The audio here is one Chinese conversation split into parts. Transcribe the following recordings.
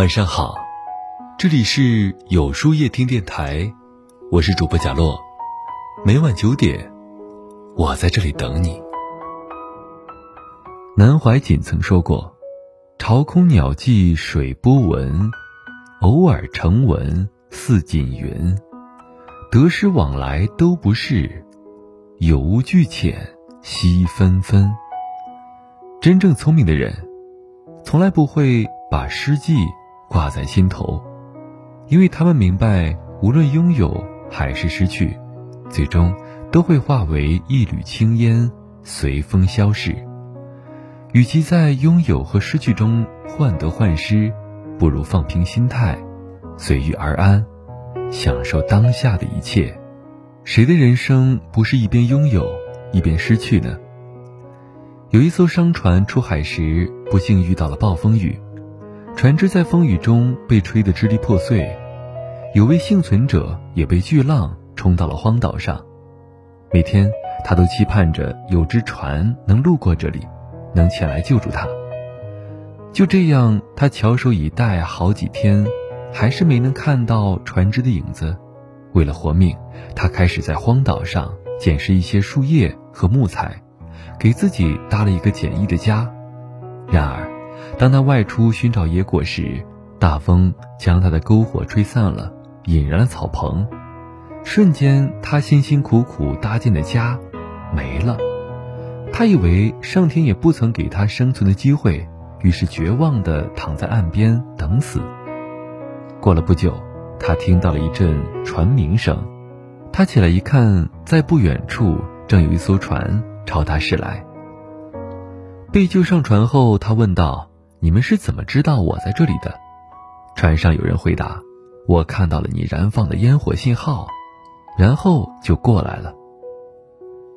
晚上好，这里是有书夜听电台，我是主播贾洛，每晚九点，我在这里等你。南怀瑾曾说过：“朝空鸟迹水波纹，偶尔成文似锦云。得失往来都不是，有无俱浅惜纷纷。”真正聪明的人，从来不会把失计挂在心头，因为他们明白，无论拥有还是失去，最终都会化为一缕青烟，随风消逝。与其在拥有和失去中患得患失，不如放平心态，随遇而安，享受当下的一切。谁的人生不是一边拥有一边失去呢？有一艘商船出海时，不幸遇到了暴风雨，船只在风雨中被吹得支离破碎，有位幸存者也被巨浪冲到了荒岛上。每天，他都期盼着有只船能路过这里，能前来救助他。就这样，他翘首以待好几天，还是没能看到船只的影子。为了活命，他开始在荒岛上捡拾一些树叶和木材。给自己搭了一个简易的家，然而，当他外出寻找野果时，大风将他的篝火吹散了，引燃了草棚，瞬间，他辛辛苦苦搭建的家没了。他以为上天也不曾给他生存的机会，于是绝望地躺在岸边等死。过了不久，他听到了一阵船鸣声，他起来一看，在不远处正有一艘船。朝他驶来。被救上船后，他问道：“你们是怎么知道我在这里的？”船上有人回答：“我看到了你燃放的烟火信号，然后就过来了。”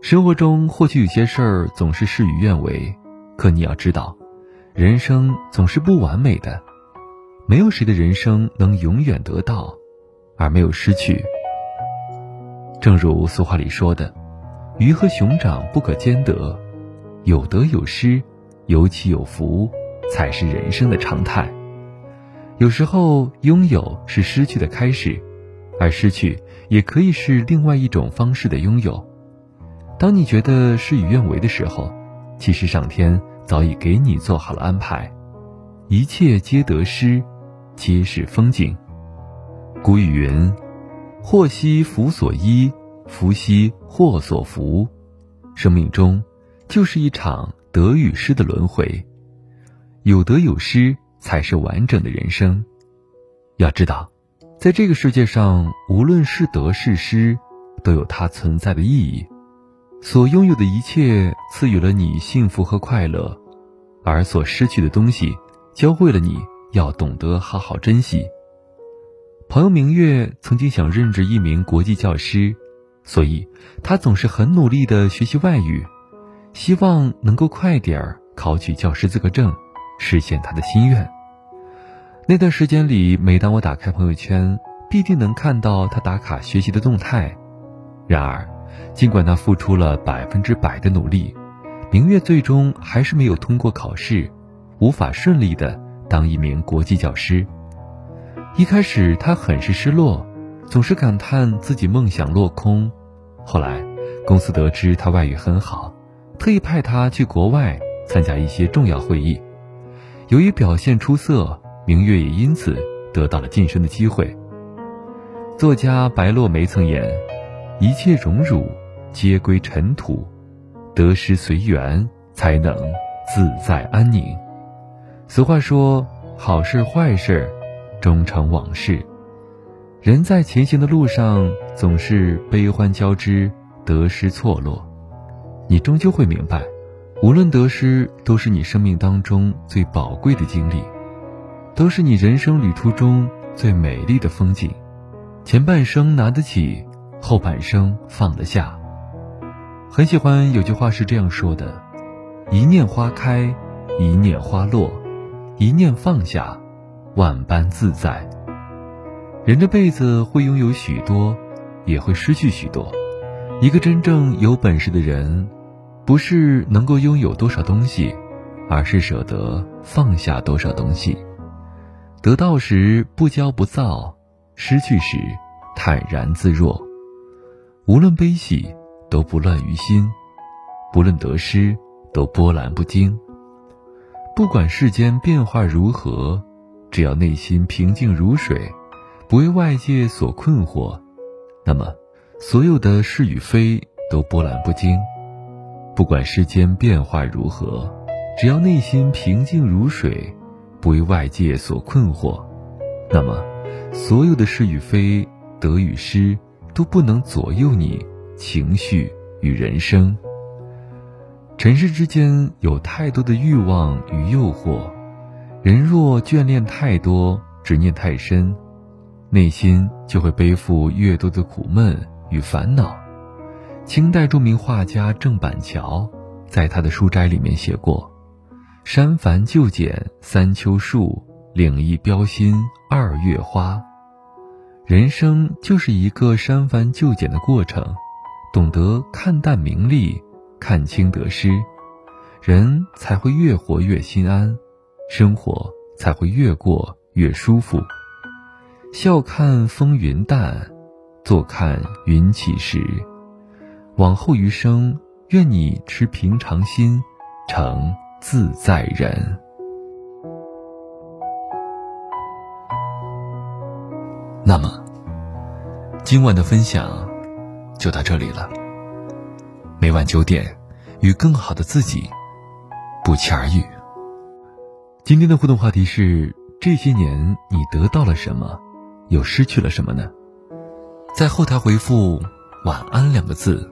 生活中或许有些事儿总是事与愿违，可你要知道，人生总是不完美的，没有谁的人生能永远得到，而没有失去。正如俗话里说的。鱼和熊掌不可兼得，有得有失，有起有伏，才是人生的常态。有时候，拥有是失去的开始，而失去也可以是另外一种方式的拥有。当你觉得事与愿违的时候，其实上天早已给你做好了安排。一切皆得失，皆是风景。古语云：“祸兮福所依。”福兮祸所伏，生命中就是一场得与失的轮回，有得有失才是完整的人生。要知道，在这个世界上，无论是得是失，都有它存在的意义。所拥有的一切赐予了你幸福和快乐，而所失去的东西，教会了你要懂得好好珍惜。朋友明月曾经想任职一名国际教师。所以，他总是很努力的学习外语，希望能够快点儿考取教师资格证，实现他的心愿。那段时间里，每当我打开朋友圈，必定能看到他打卡学习的动态。然而，尽管他付出了百分之百的努力，明月最终还是没有通过考试，无法顺利的当一名国际教师。一开始，他很是失落。总是感叹自己梦想落空。后来，公司得知他外语很好，特意派他去国外参加一些重要会议。由于表现出色，明月也因此得到了晋升的机会。作家白落梅曾言：“一切荣辱皆归尘土，得失随缘，才能自在安宁。”俗话说：“好事坏事，终成往事。”人在前行的路上，总是悲欢交织，得失错落。你终究会明白，无论得失，都是你生命当中最宝贵的经历，都是你人生旅途中最美丽的风景。前半生拿得起，后半生放得下。很喜欢有句话是这样说的：“一念花开，一念花落，一念放下，万般自在。”人这辈子会拥有许多，也会失去许多。一个真正有本事的人，不是能够拥有多少东西，而是舍得放下多少东西。得到时不骄不躁，失去时坦然自若。无论悲喜，都不乱于心；不论得失，都波澜不惊。不管世间变化如何，只要内心平静如水，不为外界所困惑，那么所有的是与非都波澜不惊。不管世间变化如何，只要内心平静如水，不为外界所困惑，那么所有的是与非、得与失都不能左右你情绪与人生。尘世之间有太多的欲望与诱惑，人若眷恋太多、执念太深，内心就会背负越多的苦闷与烦恼。清代著名画家郑板桥在他的书斋里面写过：“删繁就简三秋树，领意标新二月花。”人生就是一个删繁就简的过程，懂得看淡名利。看清得失，人才会越活越心安，生活才会越过越舒服。笑看风云淡，坐看云起时。往后余生，愿你持平常心，成自在人。那么，今晚的分享就到这里了。每晚九点，与更好的自己不期而遇。今天的互动话题是：这些年你得到了什么，又失去了什么呢？在后台回复“晚安”两个字，